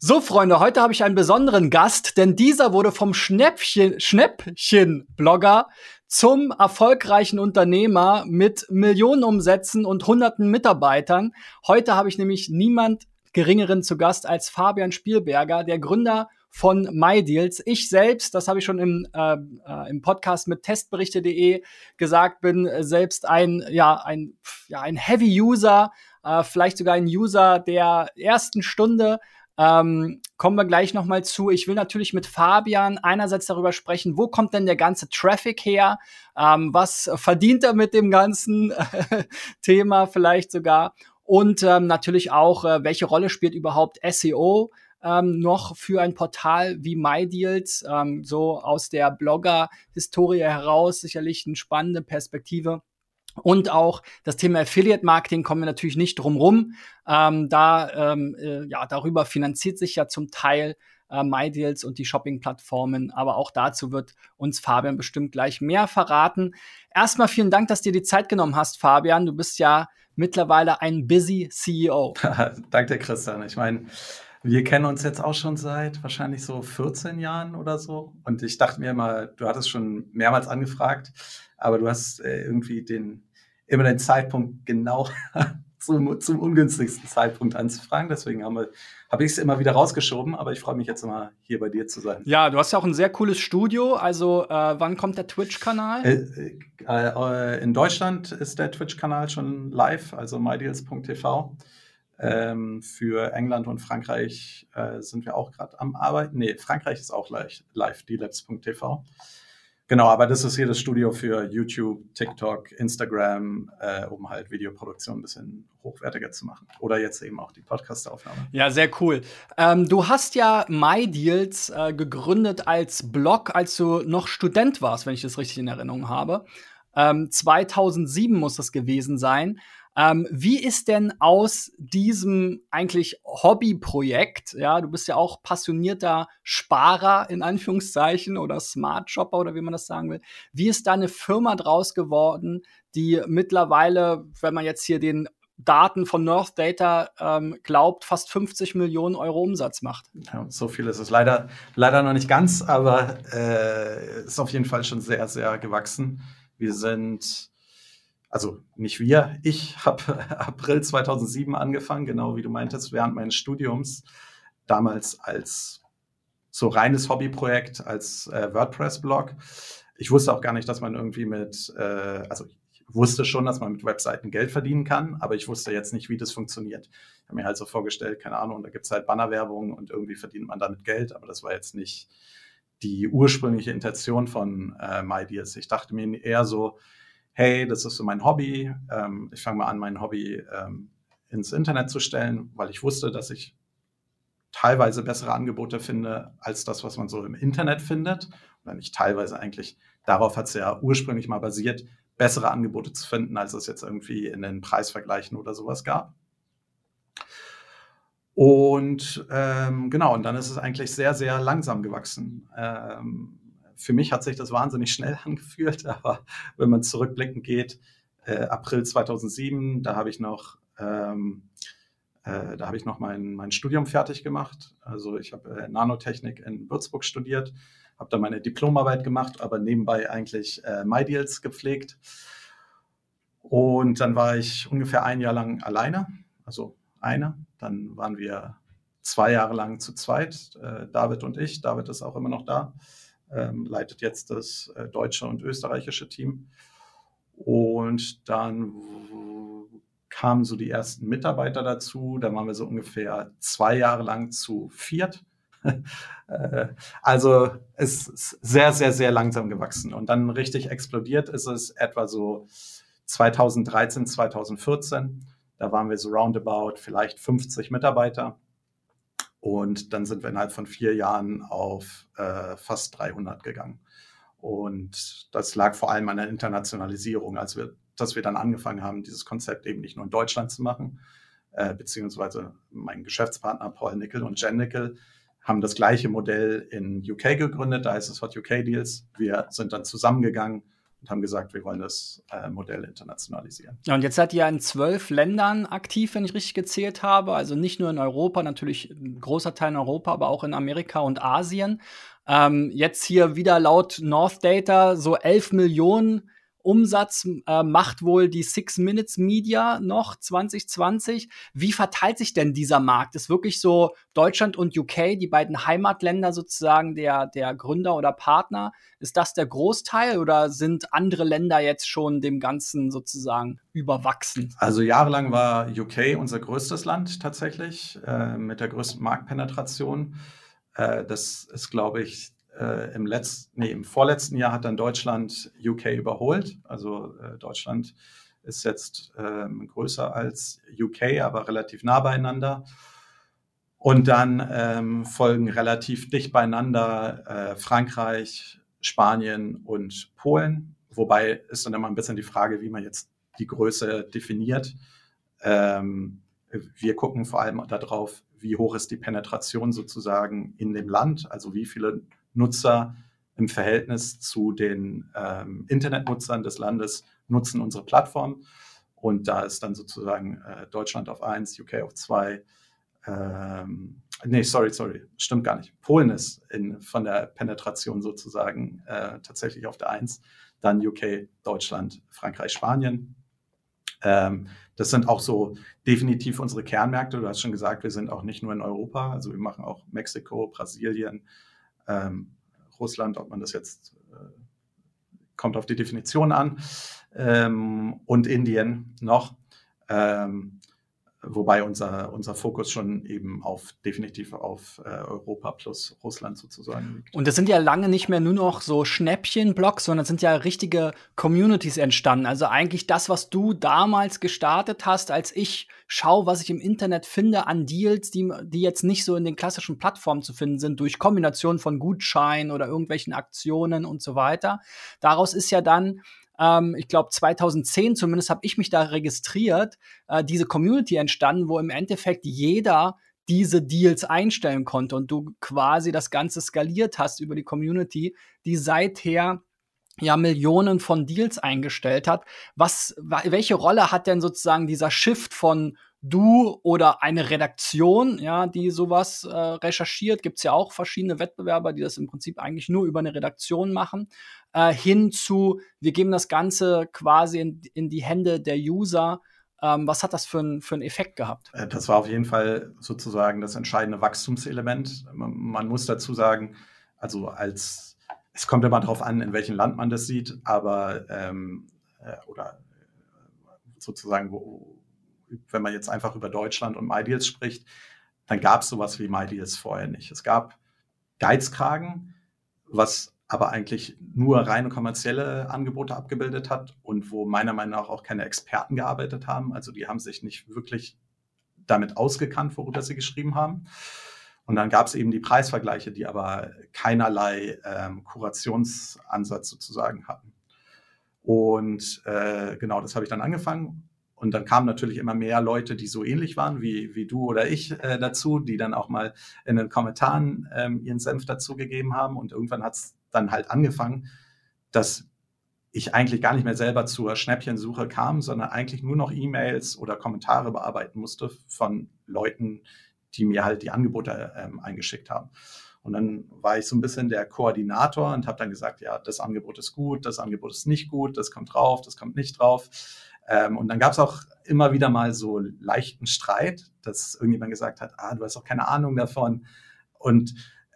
So, Freunde, heute habe ich einen besonderen Gast, denn dieser wurde vom Schnäppchen, Schnäppchen-Blogger zum erfolgreichen Unternehmer mit Millionenumsätzen und hunderten Mitarbeitern. Heute habe ich nämlich niemand geringeren zu Gast als Fabian Spielberger, der Gründer von MyDeals. Ich selbst, das habe ich schon im, äh, äh, im Podcast mit testberichte.de gesagt, bin selbst ein, ja, ein, ja, ein Heavy-User, äh, vielleicht sogar ein User der ersten Stunde ähm, kommen wir gleich nochmal zu. Ich will natürlich mit Fabian einerseits darüber sprechen, wo kommt denn der ganze Traffic her? Ähm, was verdient er mit dem ganzen Thema vielleicht sogar? Und ähm, natürlich auch, äh, welche Rolle spielt überhaupt SEO? Ähm, noch für ein Portal wie MyDeals, ähm, so aus der Blogger-Historie heraus sicherlich eine spannende Perspektive. Und auch das Thema Affiliate Marketing kommen wir natürlich nicht drum rum. Ähm, da, ähm, äh, ja, darüber finanziert sich ja zum Teil äh, MyDeals und die Shopping-Plattformen. Aber auch dazu wird uns Fabian bestimmt gleich mehr verraten. Erstmal vielen Dank, dass du dir die Zeit genommen hast, Fabian. Du bist ja mittlerweile ein busy CEO. Danke, Christian. Ich meine, wir kennen uns jetzt auch schon seit wahrscheinlich so 14 Jahren oder so. Und ich dachte mir immer, du hattest schon mehrmals angefragt, aber du hast äh, irgendwie den immer den Zeitpunkt genau zum, zum ungünstigsten Zeitpunkt anzufragen. Deswegen habe hab ich es immer wieder rausgeschoben, aber ich freue mich jetzt immer hier bei dir zu sein. Ja, du hast ja auch ein sehr cooles Studio. Also, äh, wann kommt der Twitch-Kanal? Äh, äh, in Deutschland ist der Twitch-Kanal schon live, also mydeals.tv. Ähm, für England und Frankreich äh, sind wir auch gerade am Arbeiten. Nee, Frankreich ist auch live, live dlabs.tv. Genau, aber das ist hier das Studio für YouTube, TikTok, Instagram, äh, um halt Videoproduktion ein bisschen hochwertiger zu machen. Oder jetzt eben auch die Podcast-Aufnahme. Ja, sehr cool. Ähm, du hast ja MyDeals äh, gegründet als Blog, als du noch Student warst, wenn ich das richtig in Erinnerung habe. Ähm, 2007 muss das gewesen sein. Ähm, wie ist denn aus diesem eigentlich Hobbyprojekt, ja, du bist ja auch passionierter Sparer in Anführungszeichen oder Smart Shopper oder wie man das sagen will, wie ist da eine Firma draus geworden, die mittlerweile, wenn man jetzt hier den Daten von North Data ähm, glaubt, fast 50 Millionen Euro Umsatz macht. Ja, so viel ist es leider, leider noch nicht ganz, aber äh, ist auf jeden Fall schon sehr, sehr gewachsen. Wir sind also nicht wir, ich habe April 2007 angefangen, genau wie du meintest, während meines Studiums, damals als so reines Hobbyprojekt, als äh, WordPress-Blog. Ich wusste auch gar nicht, dass man irgendwie mit, äh, also ich wusste schon, dass man mit Webseiten Geld verdienen kann, aber ich wusste jetzt nicht, wie das funktioniert. Ich habe mir halt so vorgestellt, keine Ahnung, da gibt es halt Bannerwerbung und irgendwie verdient man damit Geld, aber das war jetzt nicht die ursprüngliche Intention von äh, MyDeals. Ich dachte mir eher so, hey, das ist so mein Hobby. Ähm, ich fange mal an, mein Hobby ähm, ins Internet zu stellen, weil ich wusste, dass ich teilweise bessere Angebote finde als das, was man so im Internet findet. Oder nicht teilweise eigentlich. Darauf hat es ja ursprünglich mal basiert, bessere Angebote zu finden, als es jetzt irgendwie in den Preisvergleichen oder sowas gab. Und ähm, genau, und dann ist es eigentlich sehr, sehr langsam gewachsen. Ähm, für mich hat sich das wahnsinnig schnell angefühlt, aber wenn man zurückblickend geht, äh, April 2007, da habe ich noch, ähm, äh, da habe ich noch mein, mein Studium fertig gemacht. Also ich habe äh, Nanotechnik in Würzburg studiert, habe da meine Diplomarbeit gemacht, aber nebenbei eigentlich äh, MyDeals gepflegt. Und dann war ich ungefähr ein Jahr lang alleine, also eine. Dann waren wir zwei Jahre lang zu zweit, äh, David und ich. David ist auch immer noch da ähm, leitet jetzt das äh, deutsche und österreichische Team. Und dann kamen so die ersten Mitarbeiter dazu. Da waren wir so ungefähr zwei Jahre lang zu viert. Äh, also es ist sehr, sehr, sehr langsam gewachsen. Und dann richtig explodiert ist es etwa so 2013, 2014. Da waren wir so roundabout vielleicht 50 Mitarbeiter. Und dann sind wir innerhalb von vier Jahren auf äh, fast 300 gegangen. Und das lag vor allem an der Internationalisierung, als wir, dass wir dann angefangen haben, dieses Konzept eben nicht nur in Deutschland zu machen, äh, beziehungsweise mein Geschäftspartner Paul Nickel und Jen Nickel haben das gleiche Modell in UK gegründet, da heißt es Hot UK Deals. Wir sind dann zusammengegangen und haben gesagt, wir wollen das äh, Modell internationalisieren. Ja, und jetzt seid ihr in zwölf Ländern aktiv, wenn ich richtig gezählt habe. Also nicht nur in Europa, natürlich ein großer Teil in Europa, aber auch in Amerika und Asien. Ähm, jetzt hier wieder laut North Data so 11 Millionen Umsatz äh, macht wohl die Six Minutes Media noch 2020. Wie verteilt sich denn dieser Markt? Ist wirklich so Deutschland und UK, die beiden Heimatländer sozusagen der, der Gründer oder Partner? Ist das der Großteil oder sind andere Länder jetzt schon dem Ganzen sozusagen überwachsen? Also jahrelang war UK unser größtes Land tatsächlich äh, mit der größten Marktpenetration. Äh, das ist, glaube ich, äh, im, letzten, nee, im vorletzten Jahr hat dann Deutschland UK überholt. Also äh, Deutschland ist jetzt ähm, größer als UK, aber relativ nah beieinander. Und dann ähm, folgen relativ dicht beieinander äh, Frankreich, Spanien und Polen. Wobei ist dann immer ein bisschen die Frage, wie man jetzt die Größe definiert. Ähm, wir gucken vor allem darauf, wie hoch ist die Penetration sozusagen in dem Land, also wie viele Nutzer im Verhältnis zu den ähm, Internetnutzern des Landes nutzen unsere Plattform. Und da ist dann sozusagen äh, Deutschland auf 1, UK auf 2. Ähm, nee, sorry, sorry, stimmt gar nicht. Polen ist in, von der Penetration sozusagen äh, tatsächlich auf der 1. Dann UK, Deutschland, Frankreich, Spanien. Ähm, das sind auch so definitiv unsere Kernmärkte. Du hast schon gesagt, wir sind auch nicht nur in Europa, also wir machen auch Mexiko, Brasilien, ähm, Russland, ob man das jetzt äh, kommt auf die Definition an, ähm, und Indien noch. Ähm, wobei unser, unser Fokus schon eben auf definitiv auf äh, Europa plus Russland sozusagen liegt. Und das sind ja lange nicht mehr nur noch so Schnäppchen-Blogs, sondern sind ja richtige Communities entstanden. Also eigentlich das, was du damals gestartet hast, als ich schau, was ich im Internet finde an Deals, die, die jetzt nicht so in den klassischen Plattformen zu finden sind, durch Kombination von Gutscheinen oder irgendwelchen Aktionen und so weiter. Daraus ist ja dann ähm, ich glaube 2010 zumindest habe ich mich da registriert, äh, diese Community entstanden, wo im Endeffekt jeder diese Deals einstellen konnte und du quasi das Ganze skaliert hast über die Community, die seither ja Millionen von Deals eingestellt hat. Was, welche Rolle hat denn sozusagen dieser Shift von du oder eine Redaktion, ja, die sowas äh, recherchiert, gibt's ja auch verschiedene Wettbewerber, die das im Prinzip eigentlich nur über eine Redaktion machen, äh, hin zu, wir geben das Ganze quasi in, in die Hände der User. Ähm, was hat das für, ein, für einen Effekt gehabt? Äh, das war auf jeden Fall sozusagen das entscheidende Wachstumselement. Man, man muss dazu sagen, also als es kommt immer darauf an, in welchem Land man das sieht, aber ähm, äh, oder äh, sozusagen, wo, wenn man jetzt einfach über Deutschland und MyDeals spricht, dann gab es sowas wie MyDeals vorher nicht. Es gab Geizkragen, was aber eigentlich nur reine kommerzielle Angebote abgebildet hat und wo meiner Meinung nach auch keine Experten gearbeitet haben. Also die haben sich nicht wirklich damit ausgekannt, worüber sie geschrieben haben. Und dann gab es eben die Preisvergleiche, die aber keinerlei ähm, Kurationsansatz sozusagen hatten. Und äh, genau, das habe ich dann angefangen. Und dann kamen natürlich immer mehr Leute, die so ähnlich waren wie, wie du oder ich äh, dazu, die dann auch mal in den Kommentaren ähm, ihren Senf dazugegeben haben. Und irgendwann hat es dann halt angefangen, dass ich eigentlich gar nicht mehr selber zur Schnäppchensuche kam, sondern eigentlich nur noch E-Mails oder Kommentare bearbeiten musste von Leuten, die mir halt die Angebote ähm, eingeschickt haben. Und dann war ich so ein bisschen der Koordinator und habe dann gesagt, ja, das Angebot ist gut, das Angebot ist nicht gut, das kommt drauf, das kommt nicht drauf. Ähm, und dann gab es auch immer wieder mal so leichten Streit, dass irgendjemand gesagt hat, ah, du hast doch keine Ahnung davon. Und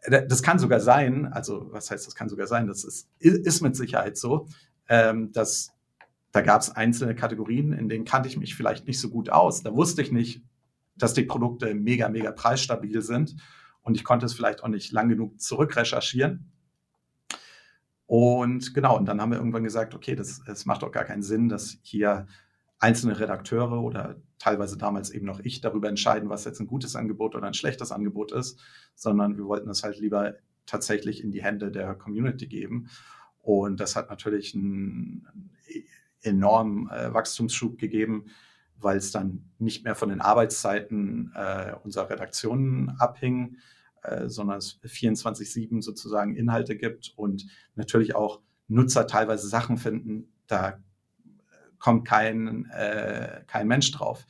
das kann sogar sein, also was heißt, das kann sogar sein, das ist, ist mit Sicherheit so, ähm, dass da gab es einzelne Kategorien, in denen kannte ich mich vielleicht nicht so gut aus. Da wusste ich nicht, dass die Produkte mega, mega preisstabil sind. Und ich konnte es vielleicht auch nicht lang genug zurückrecherchieren. Und genau, und dann haben wir irgendwann gesagt, okay, das, das macht doch gar keinen Sinn, dass hier einzelne Redakteure oder teilweise damals eben noch ich darüber entscheiden, was jetzt ein gutes Angebot oder ein schlechtes Angebot ist, sondern wir wollten es halt lieber tatsächlich in die Hände der Community geben. Und das hat natürlich einen enormen äh, Wachstumsschub gegeben, weil es dann nicht mehr von den Arbeitszeiten äh, unserer Redaktionen abhing, äh, sondern es 24-7 sozusagen Inhalte gibt und natürlich auch Nutzer teilweise Sachen finden, da kommt kein, äh, kein Mensch drauf.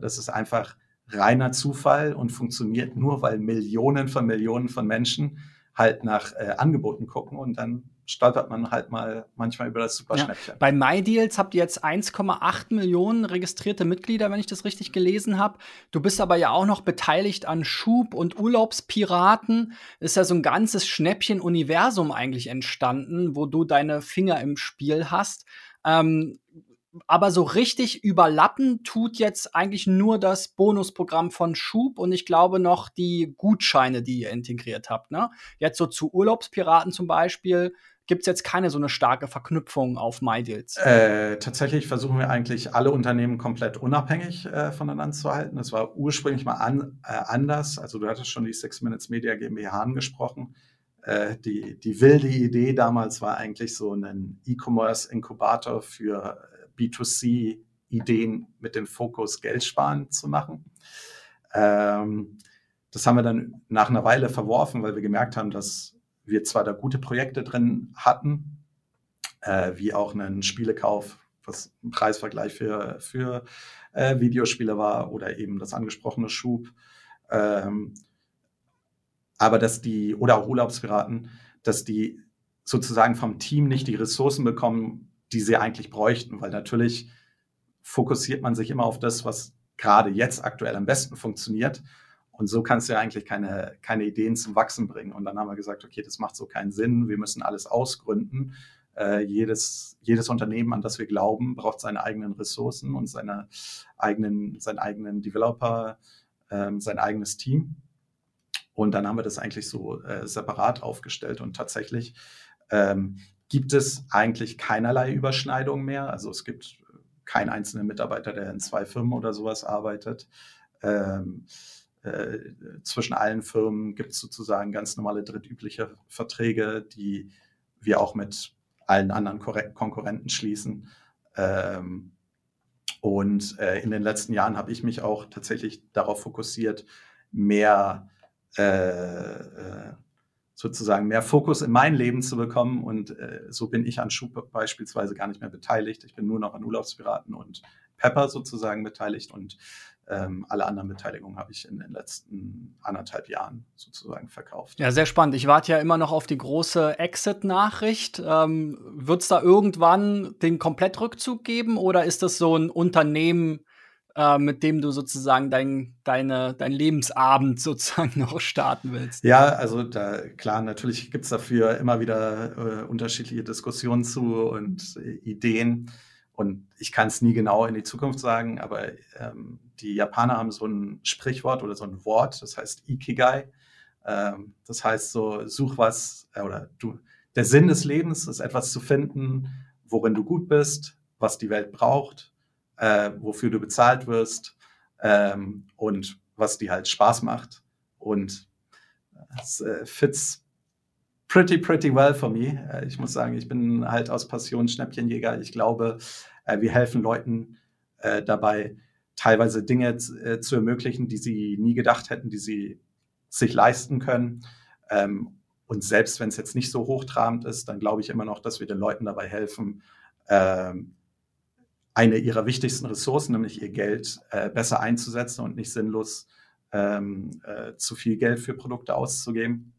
Das ist einfach reiner Zufall und funktioniert nur, weil Millionen von Millionen von Menschen halt nach äh, Angeboten gucken und dann stolpert man halt mal manchmal über das Superschnäppchen. Ja. Bei MyDeals habt ihr jetzt 1,8 Millionen registrierte Mitglieder, wenn ich das richtig gelesen habe. Du bist aber ja auch noch beteiligt an Schub und Urlaubspiraten. Ist ja so ein ganzes Schnäppchen-Universum eigentlich entstanden, wo du deine Finger im Spiel hast. Ähm, aber so richtig überlappen tut jetzt eigentlich nur das Bonusprogramm von Schub und ich glaube noch die Gutscheine, die ihr integriert habt. Ne? Jetzt so zu Urlaubspiraten zum Beispiel gibt es jetzt keine so eine starke Verknüpfung auf MyDeals? Äh, tatsächlich versuchen wir eigentlich alle Unternehmen komplett unabhängig äh, voneinander zu halten. Das war ursprünglich mal an, äh, anders. Also du hattest schon die Six Minutes Media GmbH angesprochen. Äh, die, die wilde Idee damals war eigentlich so einen E-Commerce-Inkubator für B2C-Ideen mit dem Fokus Geld sparen zu machen. Ähm, das haben wir dann nach einer Weile verworfen, weil wir gemerkt haben, dass wir zwar da gute Projekte drin hatten, äh, wie auch einen Spielekauf, was ein Preisvergleich für, für äh, Videospiele war oder eben das angesprochene Schub. Ähm, aber dass die, oder auch Urlaubspiraten, dass die sozusagen vom Team nicht die Ressourcen bekommen, die sie eigentlich bräuchten, weil natürlich fokussiert man sich immer auf das, was gerade jetzt aktuell am besten funktioniert. Und so kannst du ja eigentlich keine, keine Ideen zum Wachsen bringen. Und dann haben wir gesagt, okay, das macht so keinen Sinn. Wir müssen alles ausgründen. Äh, jedes, jedes Unternehmen, an das wir glauben, braucht seine eigenen Ressourcen und seine eigenen, seinen eigenen Developer, ähm, sein eigenes Team. Und dann haben wir das eigentlich so äh, separat aufgestellt und tatsächlich ähm, gibt es eigentlich keinerlei Überschneidung mehr. Also es gibt keinen einzelnen Mitarbeiter, der in zwei Firmen oder sowas arbeitet. Ähm, äh, zwischen allen Firmen gibt es sozusagen ganz normale drittübliche Verträge, die wir auch mit allen anderen Konkurrenten schließen. Ähm, und äh, in den letzten Jahren habe ich mich auch tatsächlich darauf fokussiert, mehr äh, äh sozusagen mehr Fokus in mein Leben zu bekommen. Und äh, so bin ich an Schub beispielsweise gar nicht mehr beteiligt. Ich bin nur noch an Urlaubspiraten und Pepper sozusagen beteiligt und ähm, alle anderen Beteiligungen habe ich in den letzten anderthalb Jahren sozusagen verkauft. Ja, sehr spannend. Ich warte ja immer noch auf die große Exit-Nachricht. Ähm, Wird es da irgendwann den Komplettrückzug geben oder ist das so ein Unternehmen, äh, mit dem du sozusagen dein, deine, dein Lebensabend sozusagen noch starten willst. Ja, also da, klar, natürlich gibt es dafür immer wieder äh, unterschiedliche Diskussionen zu und äh, Ideen. Und ich kann es nie genau in die Zukunft sagen, aber ähm, die Japaner haben so ein Sprichwort oder so ein Wort, das heißt Ikigai. Ähm, das heißt so, such was äh, oder du, der Sinn des Lebens ist etwas zu finden, worin du gut bist, was die Welt braucht äh, wofür du bezahlt wirst ähm, und was dir halt Spaß macht. Und es äh, fits pretty, pretty well for me. Äh, ich muss sagen, ich bin halt aus Passion Schnäppchenjäger. Ich glaube, äh, wir helfen Leuten äh, dabei, teilweise Dinge äh, zu ermöglichen, die sie nie gedacht hätten, die sie sich leisten können. Ähm, und selbst wenn es jetzt nicht so hochtrabend ist, dann glaube ich immer noch, dass wir den Leuten dabei helfen, ähm, eine ihrer wichtigsten Ressourcen, nämlich ihr Geld, äh, besser einzusetzen und nicht sinnlos ähm, äh, zu viel Geld für Produkte auszugeben.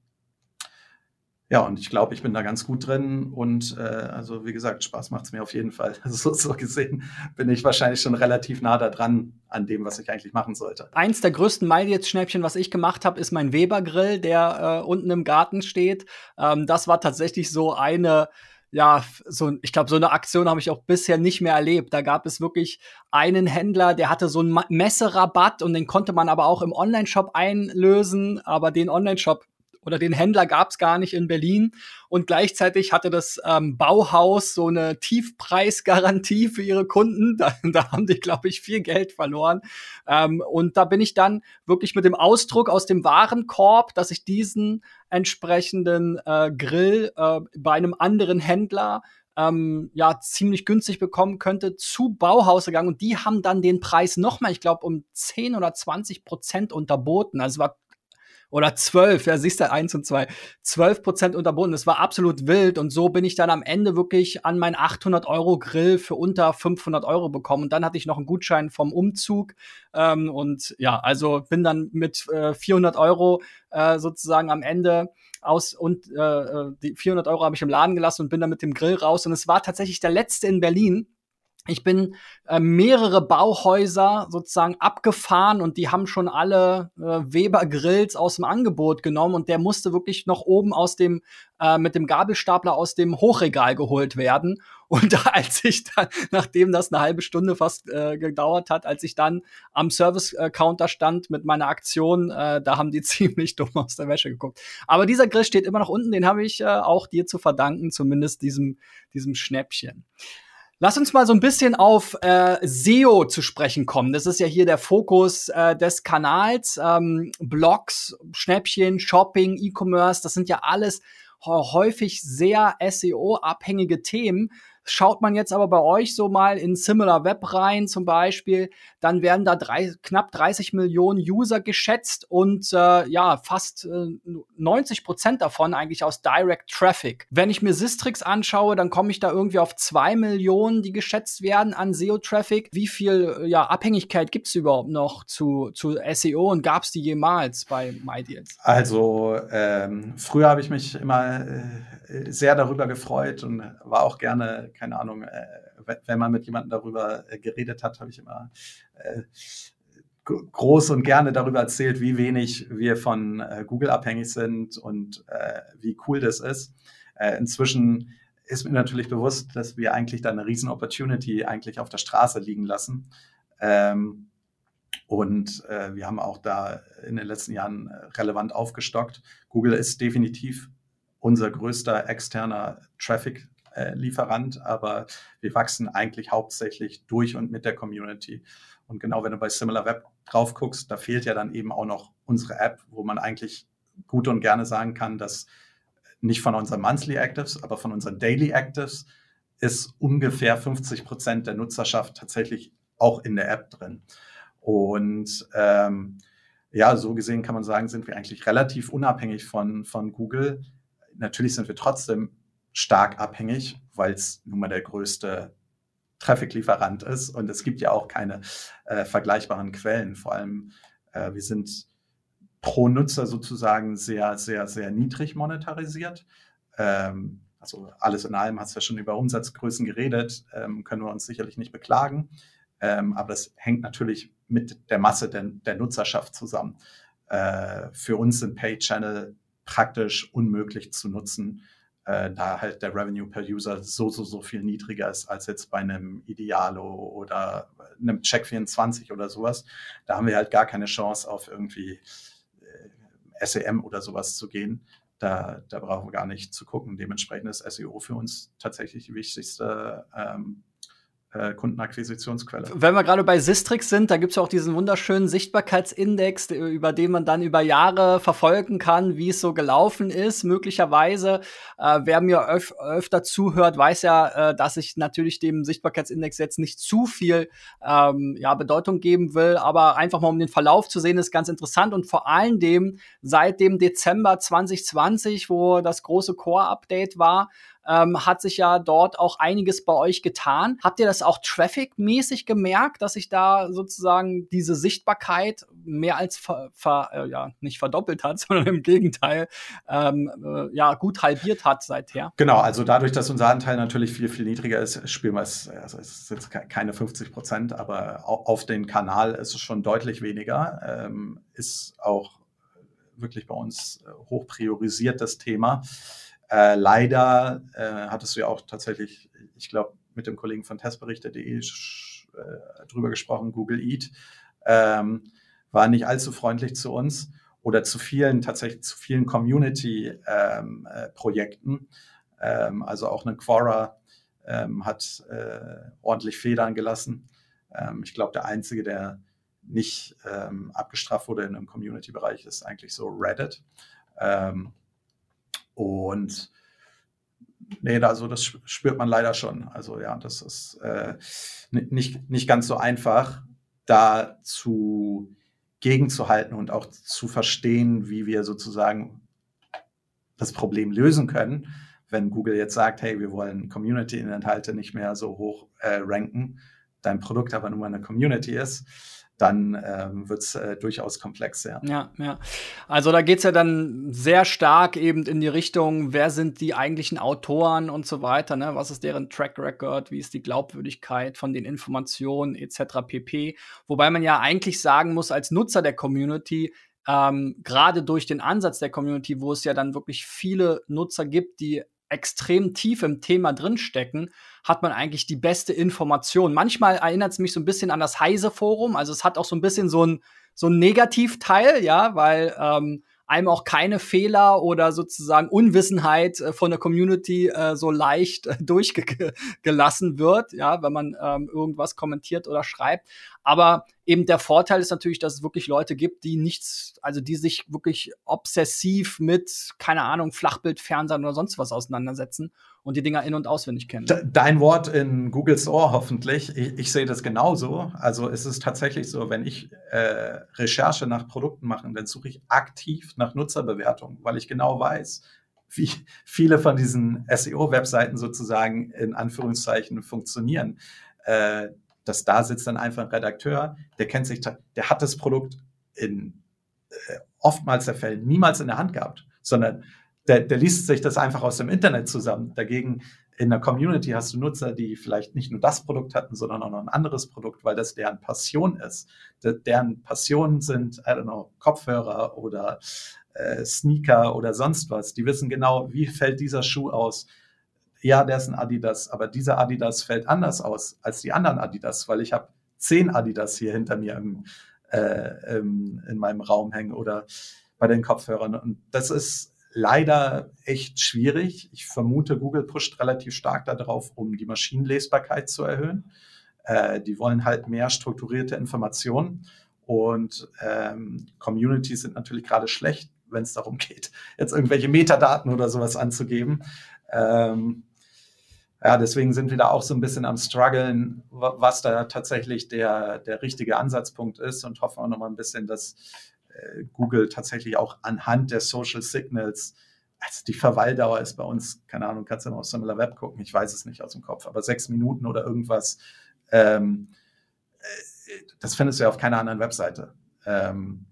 Ja, und ich glaube, ich bin da ganz gut drin und äh, also wie gesagt, Spaß macht es mir auf jeden Fall. Also so gesehen bin ich wahrscheinlich schon relativ nah da dran an dem, was ich eigentlich machen sollte. Eins der größten Mileage-Schnäppchen, was ich gemacht habe, ist mein Weber-Grill, der äh, unten im Garten steht. Ähm, das war tatsächlich so eine ja, so, ich glaube, so eine Aktion habe ich auch bisher nicht mehr erlebt. Da gab es wirklich einen Händler, der hatte so einen Messerabatt und den konnte man aber auch im Online-Shop einlösen, aber den Online-Shop oder den Händler gab es gar nicht in Berlin. Und gleichzeitig hatte das ähm, Bauhaus so eine Tiefpreisgarantie für ihre Kunden. Da, da haben die, glaube ich, viel Geld verloren. Ähm, und da bin ich dann wirklich mit dem Ausdruck aus dem Warenkorb, dass ich diesen entsprechenden äh, Grill äh, bei einem anderen Händler ähm, ja ziemlich günstig bekommen könnte, zu Bauhaus gegangen und die haben dann den Preis nochmal, ich glaube, um 10 oder 20 Prozent unterboten. Also war oder zwölf, ja, siehst du, eins und zwei, zwölf Prozent unterbunden. Das war absolut wild. Und so bin ich dann am Ende wirklich an meinen 800 Euro Grill für unter 500 Euro bekommen. Und dann hatte ich noch einen Gutschein vom Umzug. Ähm, und ja, also bin dann mit äh, 400 Euro äh, sozusagen am Ende aus und äh, äh die 400 Euro habe ich im Laden gelassen und bin dann mit dem Grill raus. Und es war tatsächlich der letzte in Berlin ich bin äh, mehrere Bauhäuser sozusagen abgefahren und die haben schon alle äh, Weber Grills aus dem Angebot genommen und der musste wirklich noch oben aus dem äh, mit dem Gabelstapler aus dem Hochregal geholt werden. Und als ich dann, nachdem das eine halbe Stunde fast äh, gedauert hat, als ich dann am Service-Counter stand mit meiner Aktion, äh, da haben die ziemlich dumm aus der Wäsche geguckt. Aber dieser Grill steht immer noch unten, den habe ich äh, auch dir zu verdanken, zumindest diesem, diesem Schnäppchen. Lass uns mal so ein bisschen auf äh, SEO zu sprechen kommen. Das ist ja hier der Fokus äh, des Kanals. Ähm, Blogs, Schnäppchen, Shopping, E-Commerce, das sind ja alles häufig sehr SEO-abhängige Themen. Schaut man jetzt aber bei euch so mal in Similar Web rein zum Beispiel, dann werden da drei, knapp 30 Millionen User geschätzt und äh, ja, fast äh, 90 Prozent davon eigentlich aus Direct Traffic. Wenn ich mir Sistrix anschaue, dann komme ich da irgendwie auf zwei Millionen, die geschätzt werden an SEO-Traffic. Wie viel ja, Abhängigkeit gibt es überhaupt noch zu, zu SEO und gab es die jemals bei MyDeals? Also ähm, früher habe ich mich immer äh, sehr darüber gefreut und war auch gerne, keine Ahnung, äh, wenn man mit jemandem darüber äh, geredet hat, habe ich immer äh, groß und gerne darüber erzählt, wie wenig wir von äh, Google abhängig sind und äh, wie cool das ist. Äh, inzwischen ist mir natürlich bewusst, dass wir eigentlich da eine riesen Opportunity eigentlich auf der Straße liegen lassen. Ähm, und äh, wir haben auch da in den letzten Jahren relevant aufgestockt. Google ist definitiv unser größter externer Traffic-Lieferant, aber wir wachsen eigentlich hauptsächlich durch und mit der Community. Und genau, wenn du bei Similar Web drauf guckst, da fehlt ja dann eben auch noch unsere App, wo man eigentlich gut und gerne sagen kann, dass nicht von unseren Monthly Actives, aber von unseren Daily Actives ist ungefähr 50 Prozent der Nutzerschaft tatsächlich auch in der App drin. Und ähm, ja, so gesehen kann man sagen, sind wir eigentlich relativ unabhängig von, von Google natürlich sind wir trotzdem stark abhängig, weil es nun mal der größte Traffic-Lieferant ist und es gibt ja auch keine äh, vergleichbaren Quellen. Vor allem, äh, wir sind pro Nutzer sozusagen sehr, sehr, sehr niedrig monetarisiert. Ähm, also alles in allem hat es ja schon über Umsatzgrößen geredet, ähm, können wir uns sicherlich nicht beklagen. Ähm, aber das hängt natürlich mit der Masse der, der Nutzerschaft zusammen. Äh, für uns sind Pay-Channel praktisch unmöglich zu nutzen, äh, da halt der Revenue per User so, so, so viel niedriger ist als jetzt bei einem Idealo oder einem Check24 oder sowas. Da haben wir halt gar keine Chance auf irgendwie äh, SEM oder sowas zu gehen. Da, da brauchen wir gar nicht zu gucken. Dementsprechend ist SEO für uns tatsächlich die wichtigste ähm, äh, Kundenakquisitionsquelle. Wenn wir gerade bei Sistrix sind, da gibt es ja auch diesen wunderschönen Sichtbarkeitsindex, über den man dann über Jahre verfolgen kann, wie es so gelaufen ist. Möglicherweise, äh, wer mir öf öfter zuhört, weiß ja, äh, dass ich natürlich dem Sichtbarkeitsindex jetzt nicht zu viel ähm, ja, Bedeutung geben will, aber einfach mal um den Verlauf zu sehen, ist ganz interessant und vor allen Dingen seit dem Dezember 2020, wo das große Core-Update war, ähm, hat sich ja dort auch einiges bei euch getan. Habt ihr das auch traffic-mäßig gemerkt, dass sich da sozusagen diese Sichtbarkeit mehr als ver, ver, äh, ja, nicht verdoppelt hat, sondern im Gegenteil ähm, äh, ja, gut halbiert hat seither? Genau, also dadurch, dass unser Anteil natürlich viel, viel niedriger ist, spielen wir es, also es jetzt keine 50 Prozent, aber auf den Kanal ist es schon deutlich weniger. Ähm, ist auch wirklich bei uns äh, hoch priorisiert, das Thema. Äh, leider äh, hattest du ja auch tatsächlich, ich glaube, mit dem Kollegen von testberichte.de äh, drüber gesprochen, Google Eat, ähm, war nicht allzu freundlich zu uns oder zu vielen, tatsächlich zu vielen Community-Projekten. Ähm, äh, ähm, also auch eine Quora ähm, hat äh, ordentlich Federn gelassen. Ähm, ich glaube, der einzige, der nicht ähm, abgestraft wurde in einem Community-Bereich, ist eigentlich so Reddit. Und nee, also das spürt man leider schon. Also ja, das ist äh, nicht, nicht ganz so einfach, da zu gegenzuhalten und auch zu verstehen, wie wir sozusagen das Problem lösen können. Wenn Google jetzt sagt, hey, wir wollen Community-Inhalte nicht mehr so hoch äh, ranken, dein Produkt aber nur eine Community ist, dann ähm, wird es äh, durchaus komplex, ja. Ja, ja. Also da geht es ja dann sehr stark eben in die Richtung, wer sind die eigentlichen Autoren und so weiter, ne? Was ist deren Track Record, wie ist die Glaubwürdigkeit von den Informationen etc. pp. Wobei man ja eigentlich sagen muss, als Nutzer der Community, ähm, gerade durch den Ansatz der Community, wo es ja dann wirklich viele Nutzer gibt, die extrem tief im Thema drinstecken, hat man eigentlich die beste Information. Manchmal erinnert es mich so ein bisschen an das Heise-Forum. Also es hat auch so ein bisschen so ein, so ein Negativteil, ja, weil ähm, einem auch keine Fehler oder sozusagen Unwissenheit äh, von der Community äh, so leicht äh, durchgelassen wird, ja, wenn man ähm, irgendwas kommentiert oder schreibt. Aber eben der Vorteil ist natürlich, dass es wirklich Leute gibt, die nichts, also die sich wirklich obsessiv mit, keine Ahnung, Flachbildfernsehen oder sonst was auseinandersetzen und die Dinger in- und auswendig kennen. Dein Wort in Googles Ohr hoffentlich. Ich, ich sehe das genauso. Also es ist tatsächlich so, wenn ich äh, Recherche nach Produkten mache, dann suche ich aktiv nach Nutzerbewertungen, weil ich genau weiß, wie viele von diesen SEO-Webseiten sozusagen in Anführungszeichen funktionieren. Äh, dass da sitzt dann einfach ein Redakteur, der kennt sich, der hat das Produkt in äh, oftmals der Fälle niemals in der Hand gehabt, sondern der, der liest sich das einfach aus dem Internet zusammen. Dagegen in der Community hast du Nutzer, die vielleicht nicht nur das Produkt hatten, sondern auch noch ein anderes Produkt, weil das deren Passion ist. De deren Passion sind, I don't know, Kopfhörer oder äh, Sneaker oder sonst was. Die wissen genau, wie fällt dieser Schuh aus, ja, der ist ein Adidas, aber dieser Adidas fällt anders aus als die anderen Adidas, weil ich habe zehn Adidas hier hinter mir im, äh, im, in meinem Raum hängen oder bei den Kopfhörern. Und das ist leider echt schwierig. Ich vermute, Google pusht relativ stark darauf, um die Maschinenlesbarkeit zu erhöhen. Äh, die wollen halt mehr strukturierte Informationen. Und ähm, Communities sind natürlich gerade schlecht, wenn es darum geht, jetzt irgendwelche Metadaten oder sowas anzugeben. Ähm, ja, deswegen sind wir da auch so ein bisschen am struggeln, was da tatsächlich der, der richtige Ansatzpunkt ist und hoffen auch noch mal ein bisschen, dass Google tatsächlich auch anhand der Social Signals, also die Verweildauer ist bei uns, keine Ahnung, kannst du mal auf Similar Web gucken, ich weiß es nicht aus dem Kopf, aber sechs Minuten oder irgendwas, ähm, äh, das findest du ja auf keiner anderen Webseite. Ähm,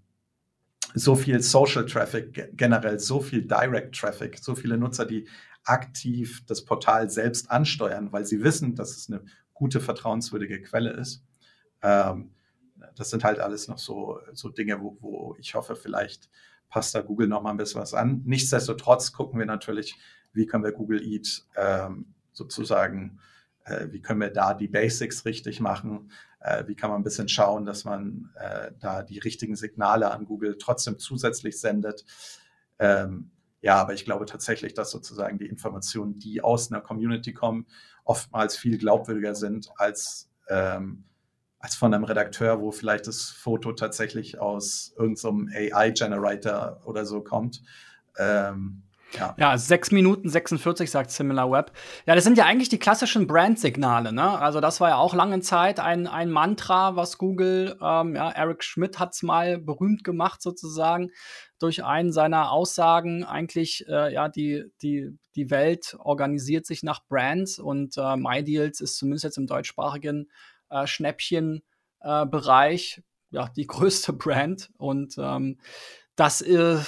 so viel Social Traffic generell, so viel Direct Traffic, so viele Nutzer, die aktiv das Portal selbst ansteuern, weil sie wissen, dass es eine gute, vertrauenswürdige Quelle ist. Ähm, das sind halt alles noch so, so Dinge, wo, wo ich hoffe, vielleicht passt da Google noch mal ein bisschen was an. Nichtsdestotrotz gucken wir natürlich, wie können wir Google Eat ähm, sozusagen, äh, wie können wir da die Basics richtig machen, äh, wie kann man ein bisschen schauen, dass man äh, da die richtigen Signale an Google trotzdem zusätzlich sendet. Ähm, ja, aber ich glaube tatsächlich, dass sozusagen die Informationen, die aus einer Community kommen, oftmals viel glaubwürdiger sind als, ähm, als von einem Redakteur, wo vielleicht das Foto tatsächlich aus irgendeinem AI-Generator oder so kommt. Ähm, ja. ja, 6 Minuten 46 sagt SimilarWeb. Ja, das sind ja eigentlich die klassischen Brandsignale. Ne? Also das war ja auch lange Zeit ein, ein Mantra, was Google, ähm, ja, Eric Schmidt hat es mal berühmt gemacht sozusagen durch einen seiner Aussagen. Eigentlich, äh, ja, die, die, die Welt organisiert sich nach Brands und äh, MyDeals ist zumindest jetzt im deutschsprachigen äh, Schnäppchenbereich ja, die größte Brand und ähm, das äh,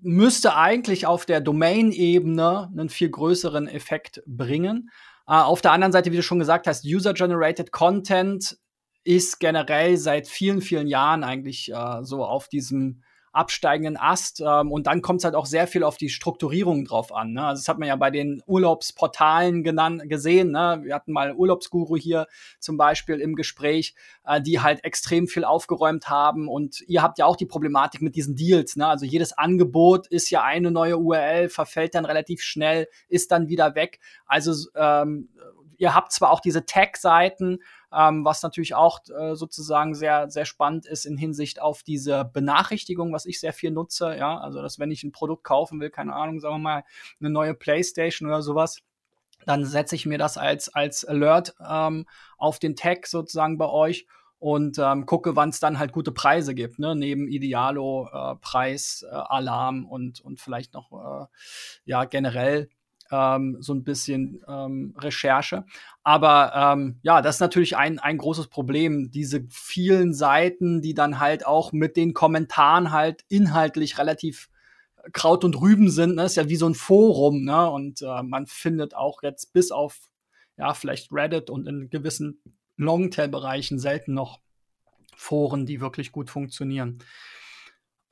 müsste eigentlich auf der Domain-Ebene einen viel größeren Effekt bringen. Äh, auf der anderen Seite, wie du schon gesagt hast, User-Generated Content ist generell seit vielen, vielen Jahren eigentlich äh, so auf diesem absteigenden Ast. Ähm, und dann kommt es halt auch sehr viel auf die Strukturierung drauf an. Ne? Also das hat man ja bei den Urlaubsportalen genannt, gesehen. Ne? Wir hatten mal Urlaubsguru hier zum Beispiel im Gespräch, äh, die halt extrem viel aufgeräumt haben. Und ihr habt ja auch die Problematik mit diesen Deals. Ne? Also jedes Angebot ist ja eine neue URL, verfällt dann relativ schnell, ist dann wieder weg. Also ähm, ihr habt zwar auch diese Tag-Seiten, ähm, was natürlich auch äh, sozusagen sehr, sehr spannend ist in Hinsicht auf diese Benachrichtigung, was ich sehr viel nutze. Ja, also dass wenn ich ein Produkt kaufen will, keine Ahnung, sagen wir mal, eine neue Playstation oder sowas, dann setze ich mir das als, als Alert ähm, auf den Tag sozusagen bei euch und ähm, gucke, wann es dann halt gute Preise gibt, ne? neben Idealo, äh, Preis, äh, Alarm und, und vielleicht noch äh, ja generell ähm, so ein bisschen ähm, Recherche. Aber ähm, ja, das ist natürlich ein, ein großes Problem, diese vielen Seiten, die dann halt auch mit den Kommentaren halt inhaltlich relativ Kraut und Rüben sind. Ne? ist ja wie so ein Forum, ne? Und äh, man findet auch jetzt bis auf ja, vielleicht Reddit und in gewissen Longtail-Bereichen selten noch Foren, die wirklich gut funktionieren.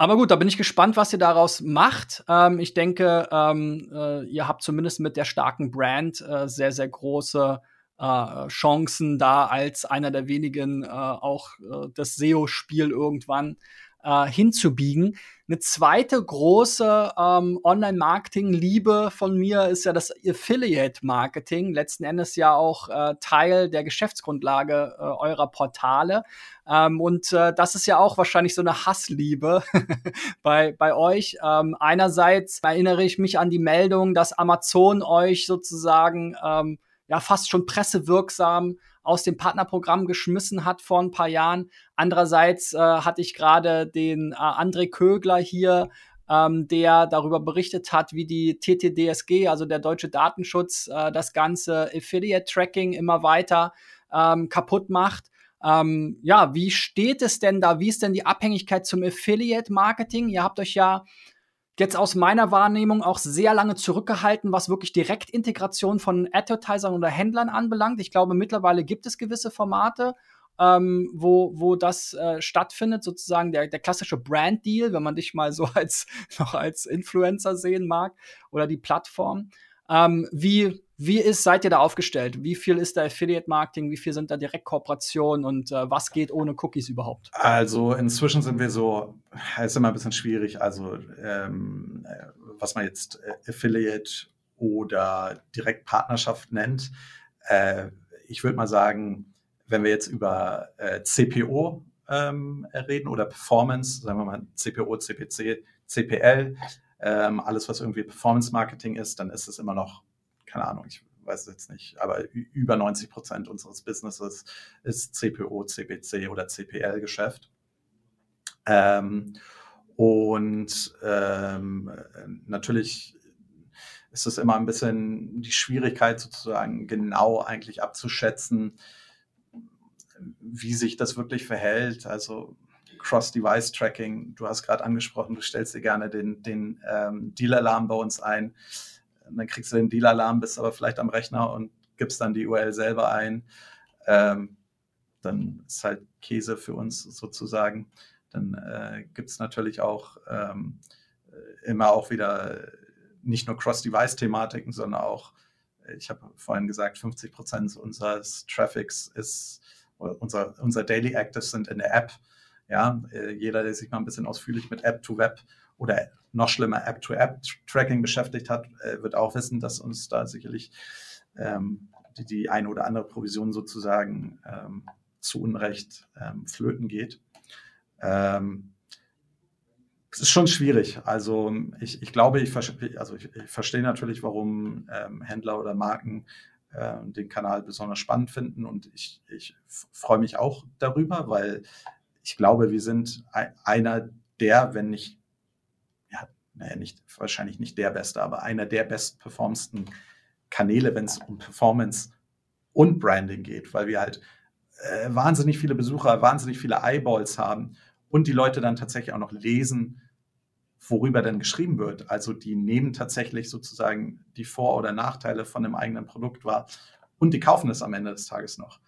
Aber gut, da bin ich gespannt, was ihr daraus macht. Ähm, ich denke, ähm, äh, ihr habt zumindest mit der starken Brand äh, sehr, sehr große äh, Chancen, da als einer der wenigen äh, auch äh, das SEO-Spiel irgendwann äh, hinzubiegen. Eine zweite große ähm, Online-Marketing-Liebe von mir ist ja das Affiliate-Marketing, letzten Endes ja auch äh, Teil der Geschäftsgrundlage äh, eurer Portale. Ähm, und äh, das ist ja auch wahrscheinlich so eine Hassliebe bei, bei euch. Ähm, einerseits erinnere ich mich an die Meldung, dass Amazon euch sozusagen ähm, ja fast schon pressewirksam aus dem Partnerprogramm geschmissen hat vor ein paar Jahren. Andererseits äh, hatte ich gerade den äh, André Kögler hier, ähm, der darüber berichtet hat, wie die TTDSG, also der deutsche Datenschutz, äh, das ganze Affiliate-Tracking immer weiter ähm, kaputt macht. Ähm, ja, wie steht es denn da? Wie ist denn die Abhängigkeit zum Affiliate-Marketing? Ihr habt euch ja jetzt aus meiner Wahrnehmung auch sehr lange zurückgehalten, was wirklich Direktintegration von Advertisern oder Händlern anbelangt. Ich glaube, mittlerweile gibt es gewisse Formate, ähm, wo, wo das äh, stattfindet, sozusagen der, der klassische Brand-Deal, wenn man dich mal so als noch als Influencer sehen mag, oder die Plattform. Ähm, wie, wie ist, seid ihr da aufgestellt? Wie viel ist da Affiliate-Marketing? Wie viel sind da Direktkooperationen und äh, was geht ohne Cookies überhaupt? Also inzwischen sind wir so, ist immer ein bisschen schwierig. Also ähm, was man jetzt äh, Affiliate oder Direktpartnerschaft nennt. Äh, ich würde mal sagen, wenn wir jetzt über äh, CPO ähm, reden oder Performance, sagen wir mal CPO, CPC, CPL, ähm, alles, was irgendwie Performance Marketing ist, dann ist es immer noch, keine Ahnung, ich weiß es jetzt nicht, aber über 90 Prozent unseres Businesses ist CPO, CPC oder CPL-Geschäft. Ähm, und ähm, natürlich ist es immer ein bisschen die Schwierigkeit, sozusagen genau eigentlich abzuschätzen, wie sich das wirklich verhält. Also Cross-Device-Tracking. Du hast gerade angesprochen, du stellst dir gerne den, den ähm, Deal-Alarm bei uns ein. Dann kriegst du den Deal-Alarm, bist aber vielleicht am Rechner und gibst dann die URL selber ein. Ähm, dann ist halt Käse für uns sozusagen. Dann äh, gibt es natürlich auch ähm, immer auch wieder nicht nur Cross-Device-Thematiken, sondern auch, ich habe vorhin gesagt, 50 Prozent unseres Traffics ist, unser, unser Daily Actives sind in der App. Ja, äh, jeder, der sich mal ein bisschen ausführlich mit App-to-Web oder noch schlimmer App-to-App-Tracking beschäftigt hat, äh, wird auch wissen, dass uns da sicherlich ähm, die, die eine oder andere Provision sozusagen ähm, zu Unrecht ähm, flöten geht. Ähm, es ist schon schwierig. Also ich, ich glaube, ich, also ich, ich verstehe natürlich, warum ähm, Händler oder Marken äh, den Kanal besonders spannend finden und ich, ich freue mich auch darüber, weil ich glaube, wir sind einer der, wenn nicht, naja, nicht, wahrscheinlich nicht der Beste, aber einer der bestperformsten Kanäle, wenn es um Performance und Branding geht, weil wir halt äh, wahnsinnig viele Besucher, wahnsinnig viele Eyeballs haben und die Leute dann tatsächlich auch noch lesen, worüber dann geschrieben wird. Also die nehmen tatsächlich sozusagen die Vor- oder Nachteile von dem eigenen Produkt wahr und die kaufen es am Ende des Tages noch.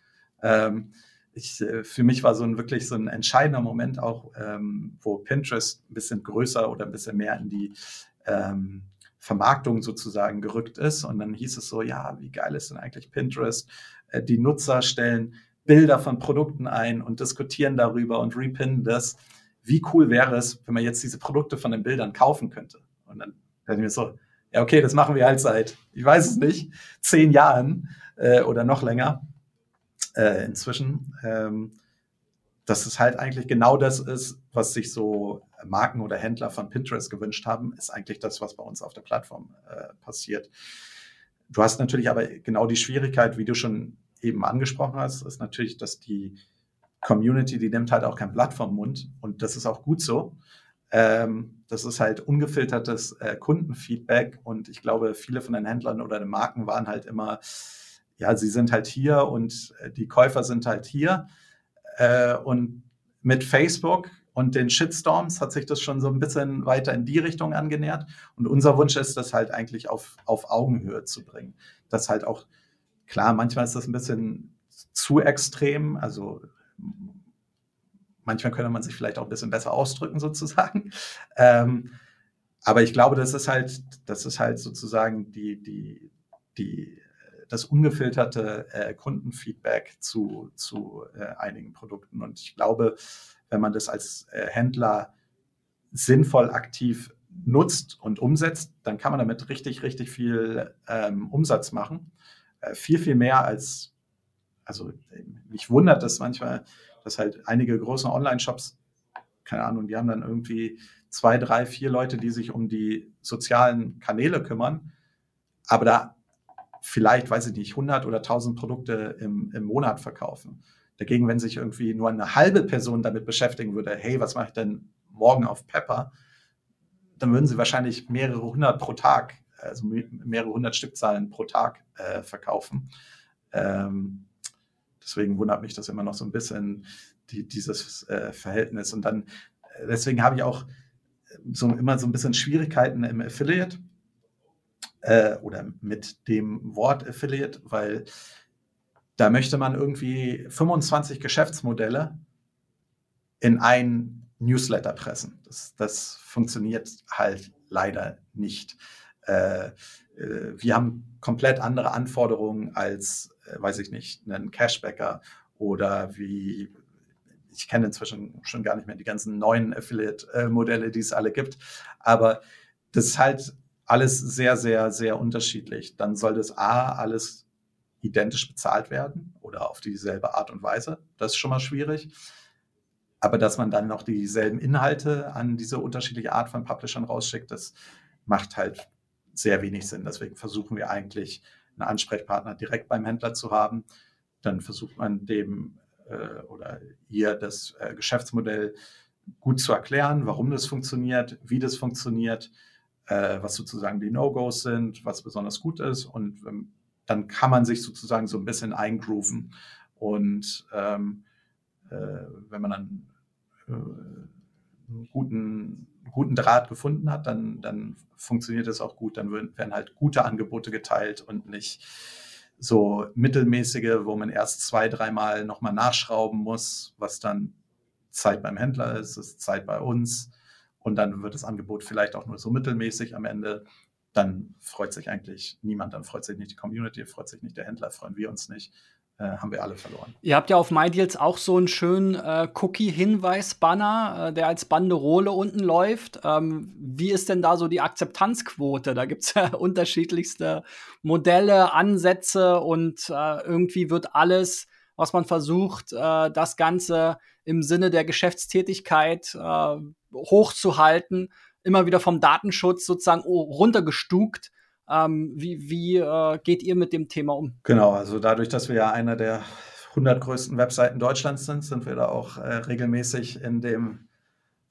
Ähm, ich, äh, für mich war so ein wirklich so ein entscheidender Moment auch, ähm, wo Pinterest ein bisschen größer oder ein bisschen mehr in die ähm, Vermarktung sozusagen gerückt ist. Und dann hieß es so, ja, wie geil ist denn eigentlich Pinterest? Äh, die Nutzer stellen Bilder von Produkten ein und diskutieren darüber und repinnen das. Wie cool wäre es, wenn man jetzt diese Produkte von den Bildern kaufen könnte? Und dann dachte ich mir so, ja, okay, das machen wir halt seit, ich weiß es nicht, zehn Jahren äh, oder noch länger äh, inzwischen, ähm, dass es halt eigentlich genau das ist, was sich so Marken oder Händler von Pinterest gewünscht haben, ist eigentlich das, was bei uns auf der Plattform äh, passiert. Du hast natürlich aber genau die Schwierigkeit, wie du schon eben angesprochen hast, ist natürlich, dass die Community, die nimmt halt auch kein Blatt vom Mund und das ist auch gut so. Ähm, das ist halt ungefiltertes äh, Kundenfeedback und ich glaube, viele von den Händlern oder den Marken waren halt immer, ja, sie sind halt hier und äh, die Käufer sind halt hier. Äh, und mit Facebook und den Shitstorms hat sich das schon so ein bisschen weiter in die Richtung angenähert. Und unser Wunsch ist, das halt eigentlich auf, auf Augenhöhe zu bringen. Das halt auch, klar, manchmal ist das ein bisschen zu extrem. Also manchmal könnte man sich vielleicht auch ein bisschen besser ausdrücken, sozusagen. Ähm, aber ich glaube, das ist halt, das ist halt sozusagen die, die, die, das ungefilterte äh, Kundenfeedback zu, zu äh, einigen Produkten. Und ich glaube, wenn man das als äh, Händler sinnvoll aktiv nutzt und umsetzt, dann kann man damit richtig, richtig viel ähm, Umsatz machen. Äh, viel, viel mehr als, also mich wundert das manchmal, dass halt einige große Online-Shops, keine Ahnung, die haben dann irgendwie zwei, drei, vier Leute, die sich um die sozialen Kanäle kümmern, aber da vielleicht, weiß ich nicht, 100 oder 1000 Produkte im, im Monat verkaufen. Dagegen, wenn sich irgendwie nur eine halbe Person damit beschäftigen würde, hey, was mache ich denn morgen auf Pepper, dann würden sie wahrscheinlich mehrere hundert pro Tag, also mehrere hundert Stückzahlen pro Tag äh, verkaufen. Ähm, deswegen wundert mich das immer noch so ein bisschen, die, dieses äh, Verhältnis. Und dann, äh, deswegen habe ich auch so, immer so ein bisschen Schwierigkeiten im Affiliate äh, oder mit dem Wort Affiliate, weil da möchte man irgendwie 25 Geschäftsmodelle in ein Newsletter pressen. Das, das funktioniert halt leider nicht. Äh, äh, wir haben komplett andere Anforderungen als, äh, weiß ich nicht, einen Cashbacker oder wie, ich kenne inzwischen schon gar nicht mehr die ganzen neuen Affiliate-Modelle, die es alle gibt, aber das ist halt alles sehr, sehr, sehr unterschiedlich. Dann soll das A alles identisch bezahlt werden oder auf dieselbe Art und Weise. Das ist schon mal schwierig. Aber dass man dann noch dieselben Inhalte an diese unterschiedliche Art von Publishern rausschickt, das macht halt sehr wenig Sinn. Deswegen versuchen wir eigentlich, einen Ansprechpartner direkt beim Händler zu haben. Dann versucht man dem äh, oder ihr das äh, Geschäftsmodell gut zu erklären, warum das funktioniert, wie das funktioniert, äh, was sozusagen die No-Gos sind, was besonders gut ist. Und ähm, dann kann man sich sozusagen so ein bisschen eingrooven. Und ähm, äh, wenn man dann äh, einen guten, guten Draht gefunden hat, dann, dann funktioniert es auch gut. Dann werden halt gute Angebote geteilt und nicht so mittelmäßige, wo man erst zwei, dreimal nochmal nachschrauben muss, was dann Zeit beim Händler ist, ist Zeit bei uns. Und dann wird das Angebot vielleicht auch nur so mittelmäßig am Ende dann freut sich eigentlich niemand. Dann freut sich nicht die Community, freut sich nicht der Händler, freuen wir uns nicht. Äh, haben wir alle verloren. Ihr habt ja auf MyDeals auch so einen schönen äh, Cookie-Hinweis-Banner, äh, der als Banderole unten läuft. Ähm, wie ist denn da so die Akzeptanzquote? Da gibt es ja unterschiedlichste Modelle, Ansätze und äh, irgendwie wird alles, was man versucht, äh, das Ganze im Sinne der Geschäftstätigkeit äh, hochzuhalten, immer wieder vom Datenschutz sozusagen runtergestukt. Ähm, wie wie äh, geht ihr mit dem Thema um? Genau, also dadurch, dass wir ja einer der 100 größten Webseiten Deutschlands sind, sind wir da auch äh, regelmäßig in dem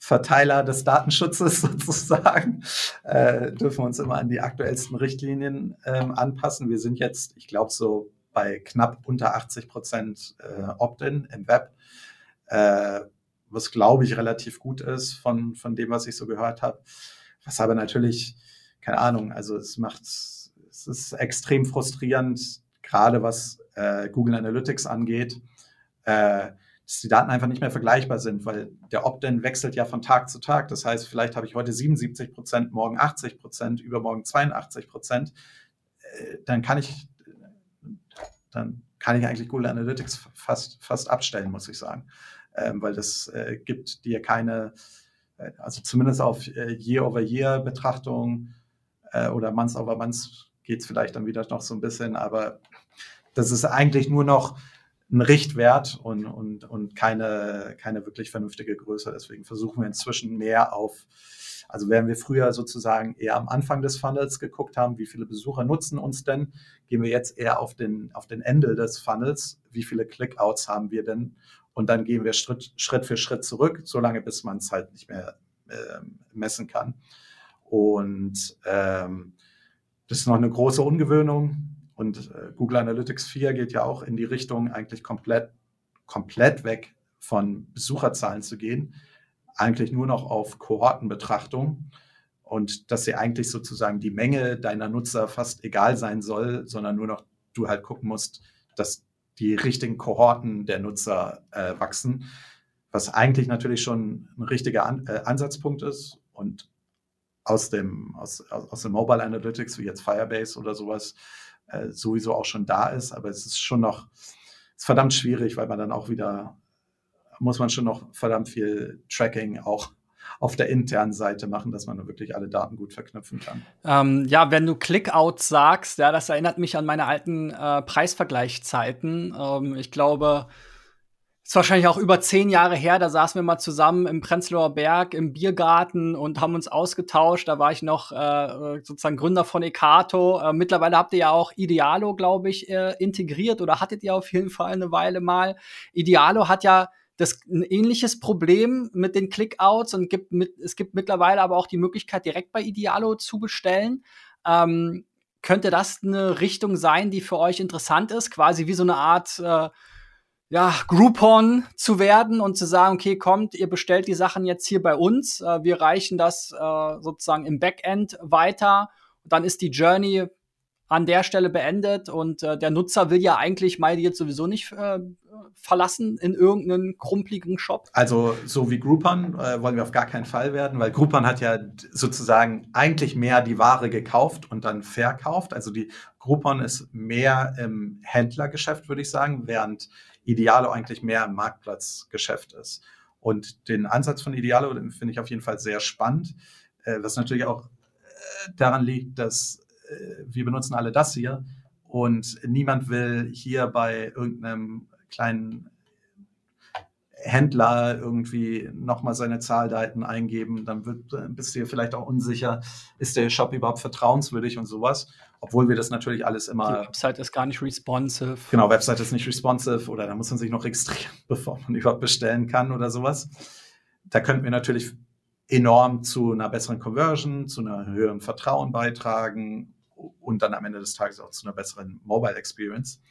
Verteiler des Datenschutzes sozusagen, äh, dürfen uns immer an die aktuellsten Richtlinien ähm, anpassen. Wir sind jetzt, ich glaube, so bei knapp unter 80 Prozent äh, Opt-in im Web. Äh, was glaube ich relativ gut ist von, von dem, was ich so gehört habe. Was aber natürlich, keine Ahnung, also es macht, es ist extrem frustrierend, gerade was äh, Google Analytics angeht, äh, dass die Daten einfach nicht mehr vergleichbar sind, weil der Opt-in wechselt ja von Tag zu Tag. Das heißt, vielleicht habe ich heute 77 Prozent, morgen 80 Prozent, übermorgen 82 Prozent. Äh, dann kann ich, dann kann ich eigentlich Google Analytics fast, fast abstellen, muss ich sagen ähm, weil das äh, gibt dir keine, äh, also zumindest auf äh, Year-over-Year-Betrachtung äh, oder Month-over-Month geht es vielleicht dann wieder noch so ein bisschen, aber das ist eigentlich nur noch ein Richtwert und, und, und keine, keine wirklich vernünftige Größe. Deswegen versuchen wir inzwischen mehr auf, also während wir früher sozusagen eher am Anfang des Funnels geguckt haben, wie viele Besucher nutzen uns denn, gehen wir jetzt eher auf den, auf den Ende des Funnels, wie viele Clickouts haben wir denn und dann gehen wir Schritt, Schritt für Schritt zurück, solange bis man es halt nicht mehr äh, messen kann. Und ähm, das ist noch eine große Ungewöhnung. Und äh, Google Analytics 4 geht ja auch in die Richtung, eigentlich komplett, komplett weg von Besucherzahlen zu gehen, eigentlich nur noch auf Kohortenbetrachtung und dass sie eigentlich sozusagen die Menge deiner Nutzer fast egal sein soll, sondern nur noch du halt gucken musst, dass die richtigen Kohorten der Nutzer äh, wachsen, was eigentlich natürlich schon ein richtiger An äh, Ansatzpunkt ist und aus dem, aus, aus dem Mobile Analytics, wie jetzt Firebase oder sowas, äh, sowieso auch schon da ist. Aber es ist schon noch ist verdammt schwierig, weil man dann auch wieder, muss man schon noch verdammt viel Tracking auch auf der internen Seite machen, dass man wirklich alle Daten gut verknüpfen kann. Ähm, ja, wenn du Clickout sagst, ja, das erinnert mich an meine alten äh, Preisvergleichszeiten. Ähm, ich glaube, ist wahrscheinlich auch über zehn Jahre her, da saßen wir mal zusammen im Prenzlauer Berg im Biergarten und haben uns ausgetauscht. Da war ich noch äh, sozusagen Gründer von Ekato. Äh, mittlerweile habt ihr ja auch Idealo, glaube ich, äh, integriert oder hattet ihr auf jeden Fall eine Weile mal. Idealo hat ja das ein ähnliches Problem mit den Clickouts und gibt mit, es gibt mittlerweile aber auch die Möglichkeit, direkt bei Idealo zu bestellen. Ähm, könnte das eine Richtung sein, die für euch interessant ist? Quasi wie so eine Art äh, ja, Groupon zu werden und zu sagen, okay, kommt, ihr bestellt die Sachen jetzt hier bei uns, äh, wir reichen das äh, sozusagen im Backend weiter, dann ist die Journey an der Stelle beendet und äh, der Nutzer will ja eigentlich MyDeal jetzt sowieso nicht äh, verlassen in irgendeinen krumpligen Shop. Also so wie Groupon äh, wollen wir auf gar keinen Fall werden, weil Groupon hat ja sozusagen eigentlich mehr die Ware gekauft und dann verkauft. Also die Groupon ist mehr im Händlergeschäft, würde ich sagen, während Idealo eigentlich mehr ein Marktplatzgeschäft ist. Und den Ansatz von Idealo finde ich auf jeden Fall sehr spannend, äh, was natürlich auch äh, daran liegt, dass wir benutzen alle das hier und niemand will hier bei irgendeinem kleinen Händler irgendwie nochmal seine Zahldaten eingeben, dann wird, bist du dir vielleicht auch unsicher, ist der Shop überhaupt vertrauenswürdig und sowas. Obwohl wir das natürlich alles immer. Die Website ist gar nicht responsive. Genau, Website ist nicht responsive oder da muss man sich noch registrieren, bevor man überhaupt bestellen kann oder sowas. Da könnten wir natürlich enorm zu einer besseren Conversion, zu einer höheren Vertrauen beitragen und dann am Ende des Tages auch zu einer besseren Mobile Experience.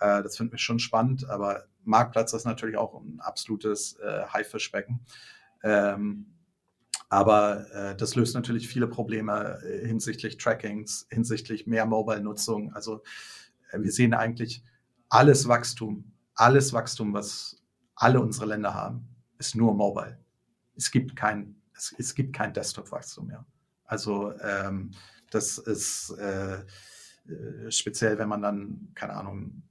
Äh, das finden wir schon spannend, aber Marktplatz ist natürlich auch ein absolutes äh, Haifischbecken. Ähm, aber äh, das löst natürlich viele Probleme äh, hinsichtlich Trackings, hinsichtlich mehr Mobile-Nutzung. Also äh, wir sehen eigentlich alles Wachstum, alles Wachstum, was alle unsere Länder haben, ist nur Mobile. Es gibt kein, es, es kein Desktop-Wachstum mehr. Also ähm, das ist äh, äh speziell, wenn man dann, keine Ahnung,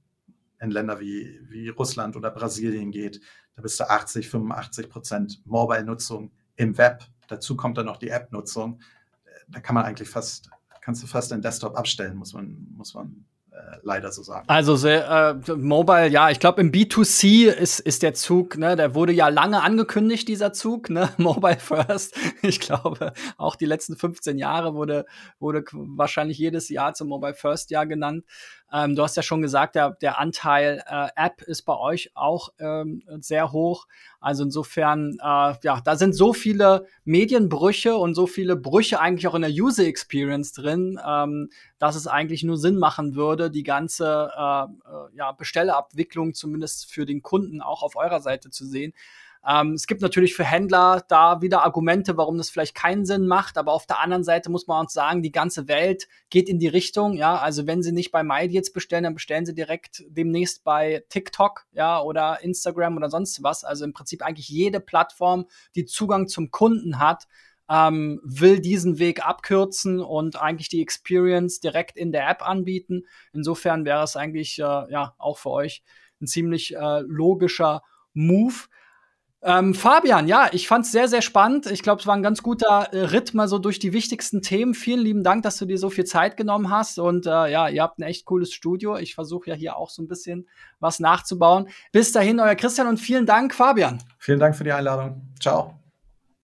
in Länder wie, wie Russland oder Brasilien geht, da bist du 80, 85 Prozent Mobile-Nutzung im Web. Dazu kommt dann noch die App-Nutzung. Da kann man eigentlich fast, kannst du fast den Desktop abstellen, muss man, muss man äh, leider so sagen. Also äh, Mobile, ja, ich glaube im B2C ist, ist der Zug, ne, der wurde ja lange angekündigt, dieser Zug, ne, Mobile First. Ich glaube, auch die letzten 15 Jahre wurde, wurde wahrscheinlich jedes Jahr zum Mobile First Jahr genannt. Ähm, du hast ja schon gesagt, der, der Anteil äh, App ist bei euch auch ähm, sehr hoch. Also insofern, äh, ja, da sind so viele Medienbrüche und so viele Brüche eigentlich auch in der User Experience drin, ähm, dass es eigentlich nur Sinn machen würde, die ganze äh, äh ja, Bestellabwicklung zumindest für den Kunden auch auf eurer Seite zu sehen. Ähm, es gibt natürlich für Händler da wieder Argumente, warum das vielleicht keinen Sinn macht, aber auf der anderen Seite muss man uns sagen, die ganze Welt geht in die Richtung, ja, also wenn sie nicht bei MyDeals bestellen, dann bestellen sie direkt demnächst bei TikTok, ja, oder Instagram oder sonst was, also im Prinzip eigentlich jede Plattform, die Zugang zum Kunden hat, ähm, will diesen Weg abkürzen und eigentlich die Experience direkt in der App anbieten. Insofern wäre es eigentlich äh, ja auch für euch ein ziemlich äh, logischer Move. Ähm, Fabian, ja, ich fand's sehr, sehr spannend. Ich glaube, es war ein ganz guter äh, Ritt mal so durch die wichtigsten Themen. Vielen lieben Dank, dass du dir so viel Zeit genommen hast. Und äh, ja, ihr habt ein echt cooles Studio. Ich versuche ja hier auch so ein bisschen was nachzubauen. Bis dahin, euer Christian und vielen Dank, Fabian. Vielen Dank für die Einladung. Ciao.